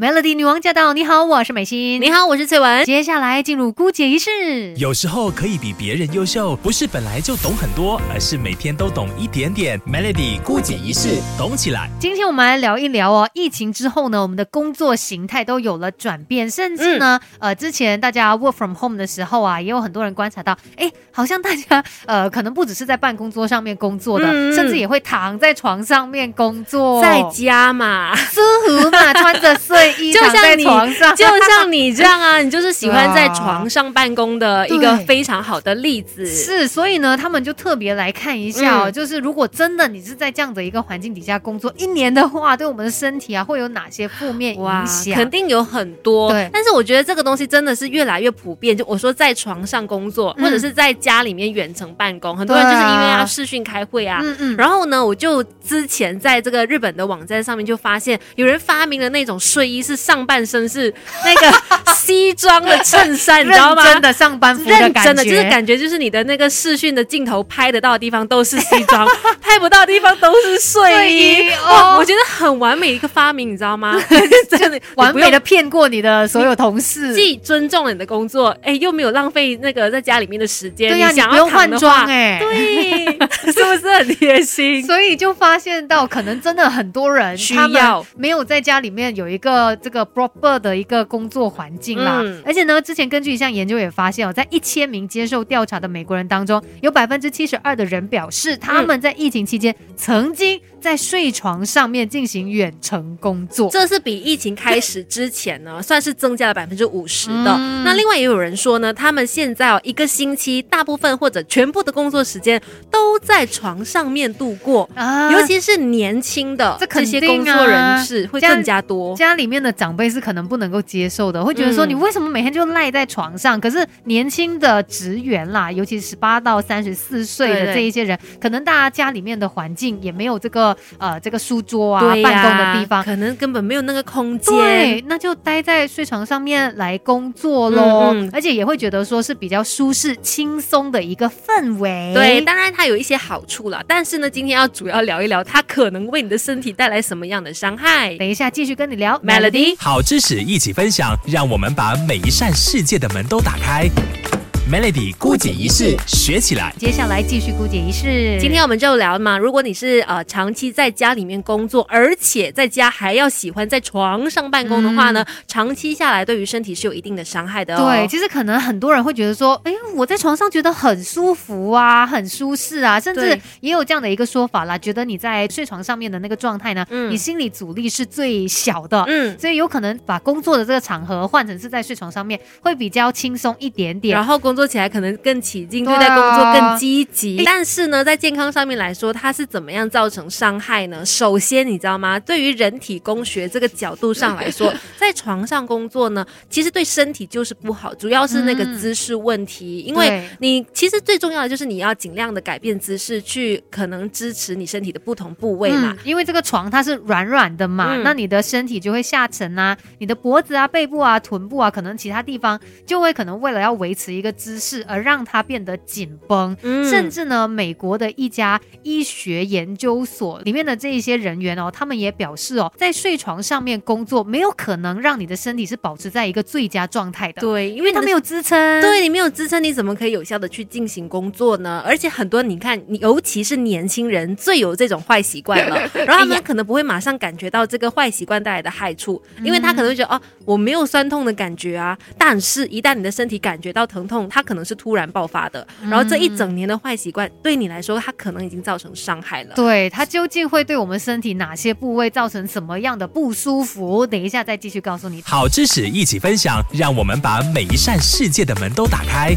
Melody 女王驾到！你好，我是美心。你好，我是翠文。接下来进入姑姐仪式。有时候可以比别人优秀，不是本来就懂很多，而是每天都懂一点点。Melody 姑姐仪式，懂起来。今天我们来聊一聊哦，疫情之后呢，我们的工作形态都有了转变，甚至呢，呃，之前大家 work from home 的时候啊，也有很多人观察到，哎，好像大家呃，可能不只是在办公桌上面工作的，甚至也会躺在床上面工作，在家嘛，舒服嘛，穿着睡衣就像你。床上，就像你这样啊，你就是喜欢在床上办公的一个非常好的例子。是，所以呢，他们就特别来看一下，就是如果真的你是在这样的一个环境底下工作一年的话，对我们的身体啊会有哪些负面影响？肯定有很多。对，但是我觉得这个东西真的是越来越普遍。就我说，在床上工作，或者是在家里面远程办公，很多人就是因为要视讯开会啊。嗯嗯。然后呢，我就之前在这个日本的网站上面就发现，有人发明了那种睡衣，是上半身。是那个 西装的衬衫，你知道吗？真的上班服的感觉，真的就是感觉，就是你的那个视讯的镜头拍得到的地方都是西装，拍不到的地方都是睡衣。哦，我觉得很完美一个发明，你知道吗？真的完美的骗过你的所有同事，既尊重了你的工作，哎，又没有浪费那个在家里面的时间。对呀，你不用换装，哎，对，是不是很贴心？所以就发现到，可能真的很多人需要没有在家里面有一个这个 proper。的一个工作环境啦，而且呢，之前根据一项研究也发现哦，在一千名接受调查的美国人当中，有百分之七十二的人表示他们在疫情期间曾经。在睡床上面进行远程工作，这是比疫情开始之前呢，算是增加了百分之五十的。那另外也有人说呢，他们现在哦一个星期大部分或者全部的工作时间都在床上面度过，啊尤其是年轻的这些工作人士会更加多。家里面的长辈是可能不能够接受的，会觉得说你为什么每天就赖在床上？可是年轻的职员啦，尤其是十八到三十四岁的这一些人，可能大家家里面的环境也没有这个。呃，这个书桌啊，办公的地方，可能根本没有那个空间，对，那就待在睡床上面来工作喽。而且也会觉得说是比较舒适、轻松的一个氛围。对，当然它有一些好处了，但是呢，今天要主要聊一聊它可能为你的身体带来什么样的伤害。等一下继续跟你聊，Melody，好知识一起分享，让我们把每一扇世界的门都打开。Melody 姑姐仪式学起来，接下来继续姑姐仪式。今天我们就聊嘛，如果你是呃长期在家里面工作，而且在家还要喜欢在床上办公的话呢，长期下来对于身体是有一定的伤害的。对，其实可能很多人会觉得说，哎，我在床上觉得很舒服啊，很舒适啊，甚至也有这样的一个说法啦，觉得你在睡床上面的那个状态呢，你心理阻力是最小的，嗯，所以有可能把工作的这个场合换成是在睡床上面，会比较轻松一点点，然后工。做起来可能更起劲，对待工作更积极。但是呢，在健康上面来说，它是怎么样造成伤害呢？首先，你知道吗？对于人体工学这个角度上来说，在床上工作呢，其实对身体就是不好，主要是那个姿势问题。因为你其实最重要的就是你要尽量的改变姿势，去可能支持你身体的不同部位嘛。因为这个床它是软软的嘛，那你的身体就会下沉啊，你的脖子啊、背部啊、臀部啊，可能其他地方就会可能为了要维持一个。姿势而让它变得紧绷，甚至呢，美国的一家医学研究所里面的这一些人员哦，他们也表示哦，在睡床上面工作没有可能让你的身体是保持在一个最佳状态的。对，因为它没有支撑。对你没有支撑，你怎么可以有效的去进行工作呢？而且很多你看，你尤其是年轻人最有这种坏习惯了，然后他们可能不会马上感觉到这个坏习惯带来的害处，因为他可能会觉得哦，我没有酸痛的感觉啊。但是，一旦你的身体感觉到疼痛，它可能是突然爆发的，然后这一整年的坏习惯对你来说，它可能已经造成伤害了。对它究竟会对我们身体哪些部位造成什么样的不舒服？等一下再继续告诉你。好知识一起分享，让我们把每一扇世界的门都打开。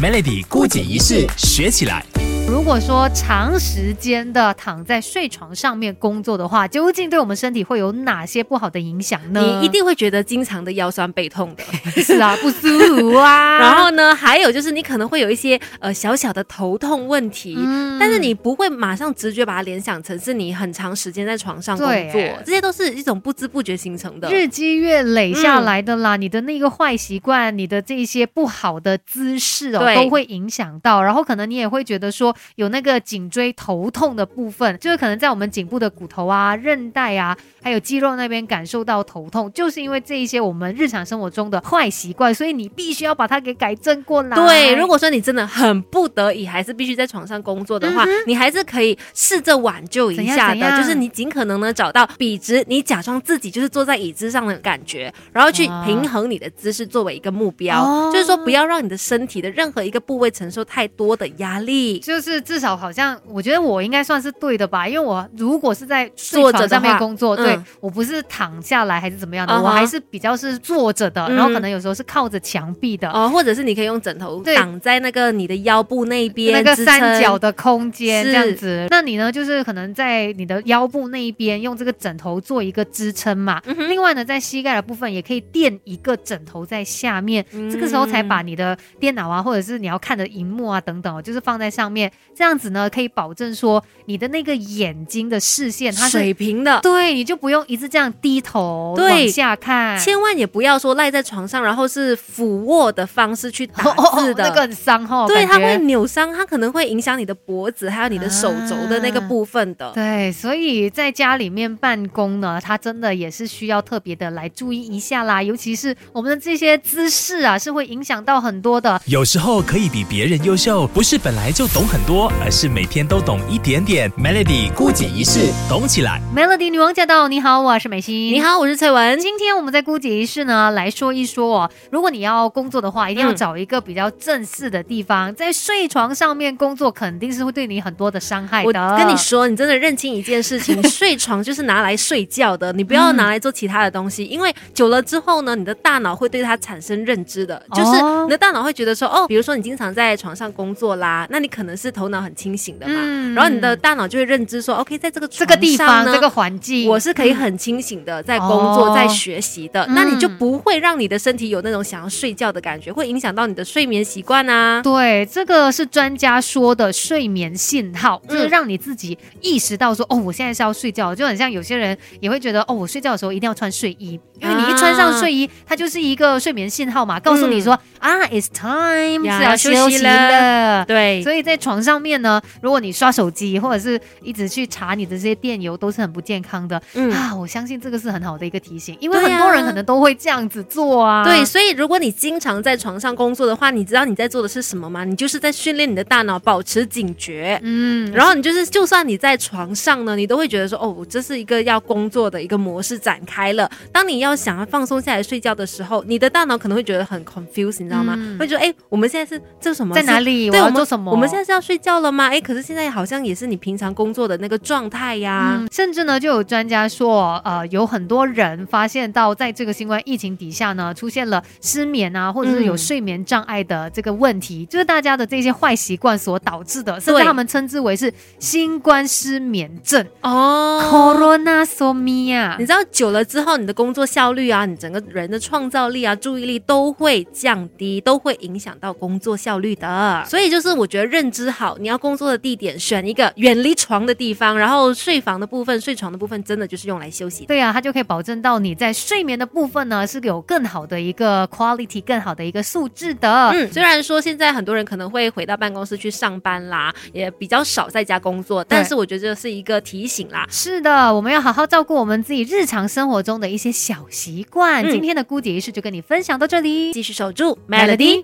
Melody 姑姐一式学起来。如果说长时间的躺在睡床上面工作的话，究竟对我们身体会有哪些不好的影响呢？你一定会觉得经常的腰酸背痛的，是啊，不舒服啊。然后呢，还有就是你可能会有一些呃小小的头痛问题，但是你不会马上直觉把它联想成是你很长时间在床上工作，这些都是一种不知不觉形成的，日积月累下来的啦。你的那个坏习惯，你的这些不好的姿势哦，都会影响到。然后可能你也会觉得说。有那个颈椎头痛的部分，就是可能在我们颈部的骨头啊、韧带啊，还有肌肉那边感受到头痛，就是因为这一些我们日常生活中的坏习惯，所以你必须要把它给改正过来。对，如果说你真的很不得已，还是必须在床上工作的话，你还是可以试着挽救一下的，就是你尽可能呢找到笔直，你假装自己就是坐在椅子上的感觉，然后去平衡你的姿势作为一个目标，就是说不要让你的身体的任何一个部位承受太多的压力。就是至少好像我觉得我应该算是对的吧，因为我如果是在坐着上面工作，对我不是躺下来还是怎么样的，我还是比较是坐着的，然后可能有时候是靠着墙壁的哦，或者是你可以用枕头挡在那个你的腰部那边那个三角的空间这样子。那你呢，就是可能在你的腰部那一边用这个枕头做一个支撑嘛。另外呢，在膝盖的部分也可以垫一个枕头在下面，这个时候才把你的电脑啊，或者是你要看的荧幕啊等等，就是放在上面，这样子呢可以保证说你的那个眼睛的视线它是水平的，对，你就不用一直这样低头往下看，千万也不要说赖在床上，然后是俯卧的方式去打字的，那个很伤哈，对，它会扭伤，它可能会影响你的脖子，还有你的手肘的那个部分的。对，所以在家里面办公呢，它真的也是需要特别的来注意一下啦，尤其是我们的这些姿势啊，是会影响到很多的。有时候可以比别人优秀，不是本来就懂很多，而是每天都懂一点点。Melody 孤姐一式，懂起来。Melody 女王驾到！你好，我是美心。你好，我是翠文。今天我们在孤姐一式呢来说一说哦，如果你要工作的话，一定要找一个比较正式的地方，在睡床上面工作肯定是会对你很多的伤害的。我跟你说，你真的认清一件事情，睡床就是拿来睡觉的，你不要拿来做其他的东西，因为久了之后呢，你的大脑会对它产生认知的，就是你的大脑会觉得说，哦，比如说你经常在床上工作啦，那你可能是头脑很清醒的嘛，然后你的大脑就会认知说，OK，在这个这个地方这个环境，我是可以很清醒的在工作在学习的，那你就不会让你的身体有那种想要睡觉的感觉，会影响到你的睡眠习惯啊。对，这个是专家说的睡眠信号，就是让你自己意识到说，哦，我现在是要睡觉，就很像有些人也会觉得，哦，我睡觉的时候一定要穿睡衣，因为你一穿上睡衣，它就是一个睡眠信号嘛，告诉你说啊，it's time 是要休息了。对，所以在床上面呢，如果你刷手机或者是一直去查你的这些电邮，都是很不健康的。嗯啊，我相信这个是很好的一个提醒，因为很多人可能都会这样子做啊。对，所以如果你经常在床上工作的话，你知道你在做的是什么吗？你就是在训练你的大脑保持警觉。嗯，然后你就是，就算你在床上呢，你都会觉得说，哦，这是一个要工作的一个模式展开了。当你要想要放松下来睡觉的时候，你的大脑可能会觉得很 confused，你知道吗？会觉得，哎，我们现在是这什么？在哪里？对，我们做什么？我们现在是要睡觉了吗？哎，可是现在好像也是你平常工作的那个状态呀。甚至呢，就有专家说，呃，有很多人发现到，在这个新冠疫情底下呢，出现了失眠啊，或者是有睡眠障碍的这个问题，就是大家的这些坏习惯所导致的，甚至他们称之为是新冠失眠症哦，Corona Somnia。你知道久了之后，你的工作效率啊，你整个人的创造力啊，注意力都会降低，都会影响到工作效率的。所以就是我觉得认知好，你要工作的地点选一个远离床的地方，然后睡房的部分、睡床的部分，真的就是用来休息。对啊，它就可以保证到你在睡眠的部分呢，是有更好的一个 quality，更好的一个素质的。嗯，虽然说现在很多人可能会回到办公室去上班啦，也比较少在家工作，但是我觉得这是一个提醒啦。是的，我们要好好照顾我们自己日常生活中的一些小习惯。今天的姑姐仪式就跟你分享到这里，继续守住 Melody。